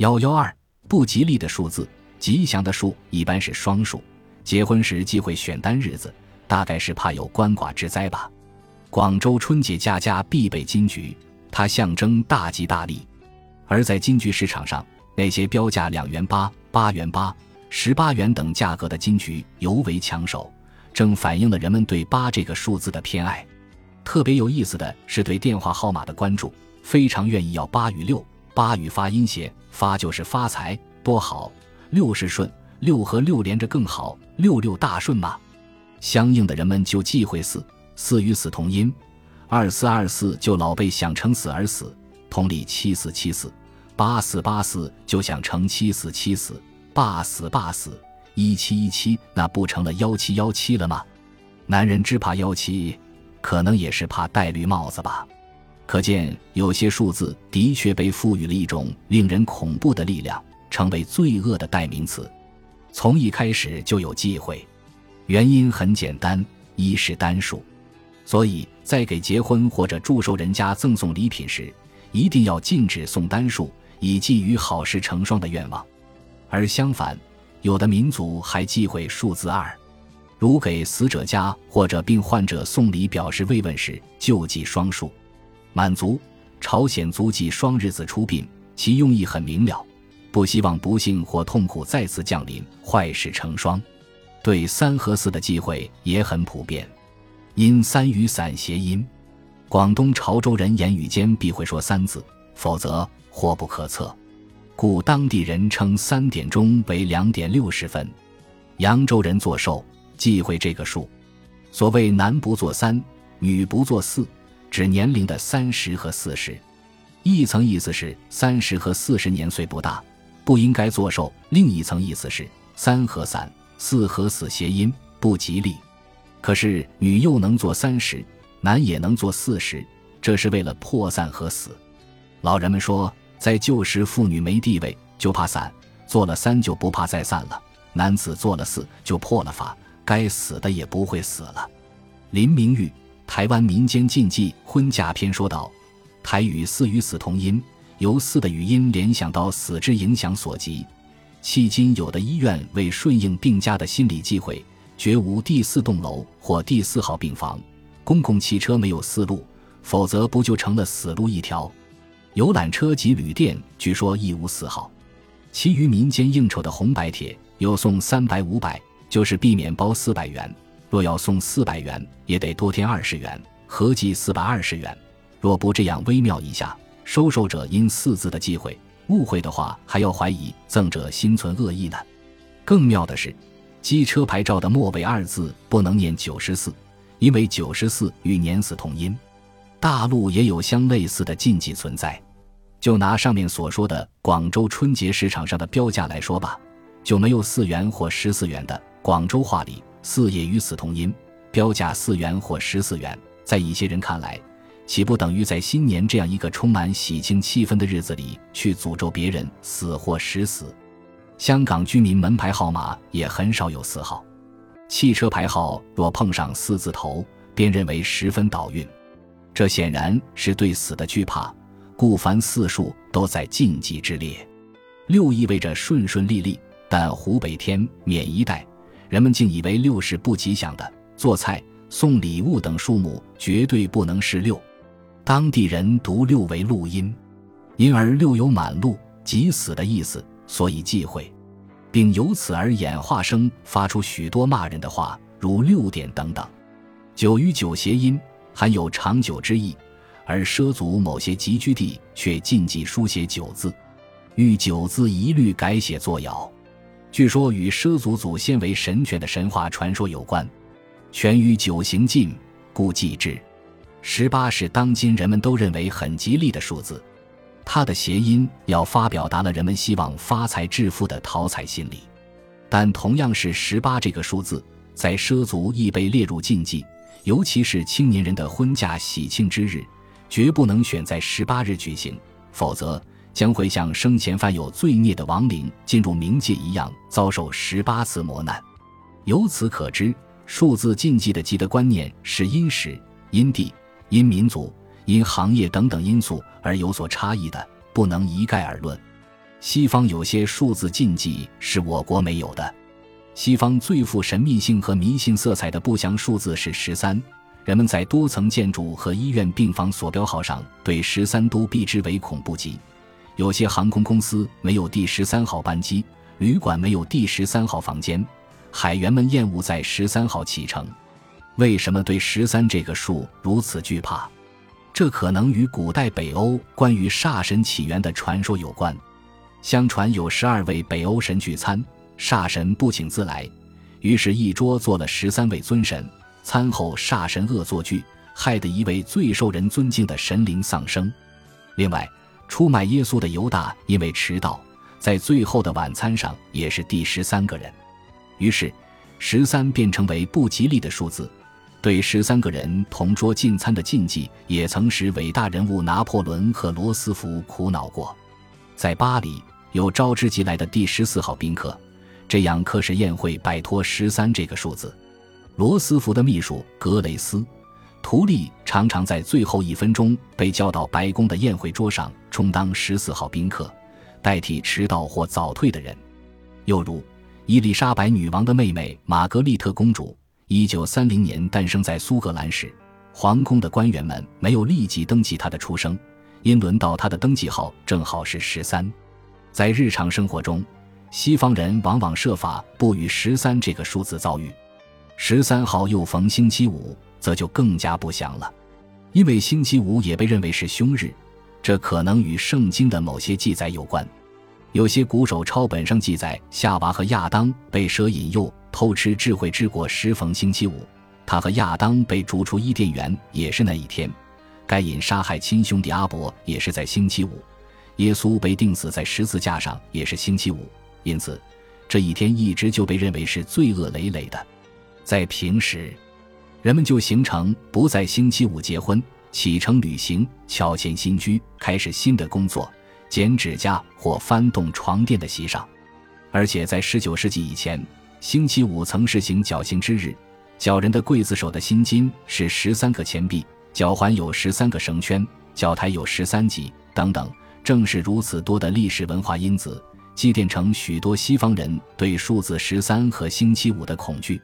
幺幺二不吉利的数字，吉祥的数一般是双数。结婚时忌讳选单日子，大概是怕有鳏寡之灾吧。广州春节家家必备金桔，它象征大吉大利。而在金桔市场上，那些标价两元八、八元八、十八元等价格的金桔尤为抢手，正反映了人们对八这个数字的偏爱。特别有意思的是对电话号码的关注，非常愿意要八与六。八与发音谐，发就是发财多好，六是顺，六和六连着更好，六六大顺嘛。相应的人们就忌讳四，四与死同音，二四二四就老被想成死而死。同理，七四七四。八四八四就想成七死七死，八死八死，一七一七那不成了幺七幺七了吗？男人只怕幺七，可能也是怕戴绿帽子吧。可见有些数字的确被赋予了一种令人恐怖的力量，成为罪恶的代名词。从一开始就有忌讳，原因很简单：一是单数，所以在给结婚或者祝寿人家赠送礼品时，一定要禁止送单数。以寄予好事成双的愿望，而相反，有的民族还忌讳数字二，如给死者家或者病患者送礼表示慰问时，就记双数。满族、朝鲜族忌双日子出殡，其用意很明了，不希望不幸或痛苦再次降临，坏事成双。对三和四的忌讳也很普遍，因三与散谐音，广东潮州人言语间必会说三字，否则。祸不可测，故当地人称三点钟为两点六十分。扬州人做寿忌讳这个数，所谓男不做三，女不做四，指年龄的三十和四十。一层意思是三十和四十年岁不大，不应该做寿；另一层意思是三和散，四和死谐音不吉利。可是女又能做三十，男也能做四十，这是为了破散和死。老人们说。在旧时，妇女没地位就怕散，做了三就不怕再散了；男子做了四就破了法，该死的也不会死了。林明玉《台湾民间禁忌婚嫁篇》说道：“台语四与死同音，由四的语音联想到死之影响所及。迄今有的医院为顺应病家的心理忌讳，绝无第四栋楼或第四号病房。公共汽车没有四路，否则不就成了死路一条？”游览车及旅店据说亦无四号，其余民间应酬的红白帖有送三百五百，就是避免包四百元；若要送四百元，也得多添二十元，合计四百二十元。若不这样微妙一下，收受者因四字的忌讳误会的话，还要怀疑赠者心存恶意呢。更妙的是，机车牌照的末尾二字不能念九十四，因为九十四与年死同音。大陆也有相类似的禁忌存在，就拿上面所说的广州春节市场上的标价来说吧，就没有四元或十四元的。广州话里“四”也与“此”同音，标价四元或十四元。在一些人看来，岂不等于在新年这样一个充满喜庆气氛的日子里去诅咒别人死或十死？香港居民门牌号码也很少有四号，汽车牌号若碰上四字头，便认为十分倒运。这显然是对死的惧怕，故凡四数都在禁忌之列。六意味着顺顺利利，但湖北天免一带，人们竟以为六是不吉祥的。做菜、送礼物等数目绝对不能是六，当地人读六为录音，因而六有满路即死的意思，所以忌讳，并由此而演化生发出许多骂人的话，如六点等等。九与九谐音。含有长久之意，而畲族某些集居地却禁忌书写九字，欲九字一律改写作爻。据说与畲族祖先为神犬的神话传说有关。犬与九行禁，故忌之。十八是当今人们都认为很吉利的数字，它的谐音要发表达了人们希望发财致富的讨彩心理。但同样是十八这个数字，在畲族亦被列入禁忌。尤其是青年人的婚嫁喜庆之日，绝不能选在十八日举行，否则将会像生前犯有罪孽的亡灵进入冥界一样，遭受十八次磨难。由此可知，数字禁忌的积德观念是因时、因地、因民族、因行业等等因素而有所差异的，不能一概而论。西方有些数字禁忌是我国没有的。西方最富神秘性和迷信色彩的不祥数字是十三。人们在多层建筑和医院病房所标号上对十三都避之为恐怖级。有些航空公司没有第十三号班机，旅馆没有第十三号房间，海员们厌恶在十三号启程。为什么对十三这个数如此惧怕？这可能与古代北欧关于煞神起源的传说有关。相传有十二位北欧神聚餐，煞神不请自来，于是，一桌坐了十三位尊神。餐后，煞神恶作剧，害得一位最受人尊敬的神灵丧生。另外，出卖耶稣的犹大因为迟到，在最后的晚餐上也是第十三个人，于是十三便成为不吉利的数字。对十三个人同桌进餐的禁忌，也曾使伟大人物拿破仑和罗斯福苦恼过。在巴黎，有招之即来的第十四号宾客，这样可使宴会摆脱十三这个数字。罗斯福的秘书格雷斯·图利常常在最后一分钟被叫到白宫的宴会桌上，充当十四号宾客，代替迟到或早退的人。又如，伊丽莎白女王的妹妹玛格丽特公主。一九三零年诞生在苏格兰时，皇宫的官员们没有立即登记她的出生，因轮到她的登记号正好是十三。在日常生活中，西方人往往设法不与十三这个数字遭遇。十三号又逢星期五，则就更加不祥了，因为星期五也被认为是凶日，这可能与圣经的某些记载有关。有些古手抄本上记载，夏娃和亚当被蛇引诱。偷吃智慧之果时逢星期五，他和亚当被逐出伊甸园也是那一天。该隐杀害亲兄弟阿伯也是在星期五。耶稣被钉死在十字架上也是星期五，因此这一天一直就被认为是罪恶累累的。在平时，人们就形成不在星期五结婚、启程旅行、乔迁新居、开始新的工作、剪指甲或翻动床垫的习上，而且在十九世纪以前。星期五曾实行绞刑之日，绞人的刽子手的薪金是十三个钱币，脚环有十三个绳圈，脚台有十三级等等。正是如此多的历史文化因子，积淀成许多西方人对数字十三和星期五的恐惧。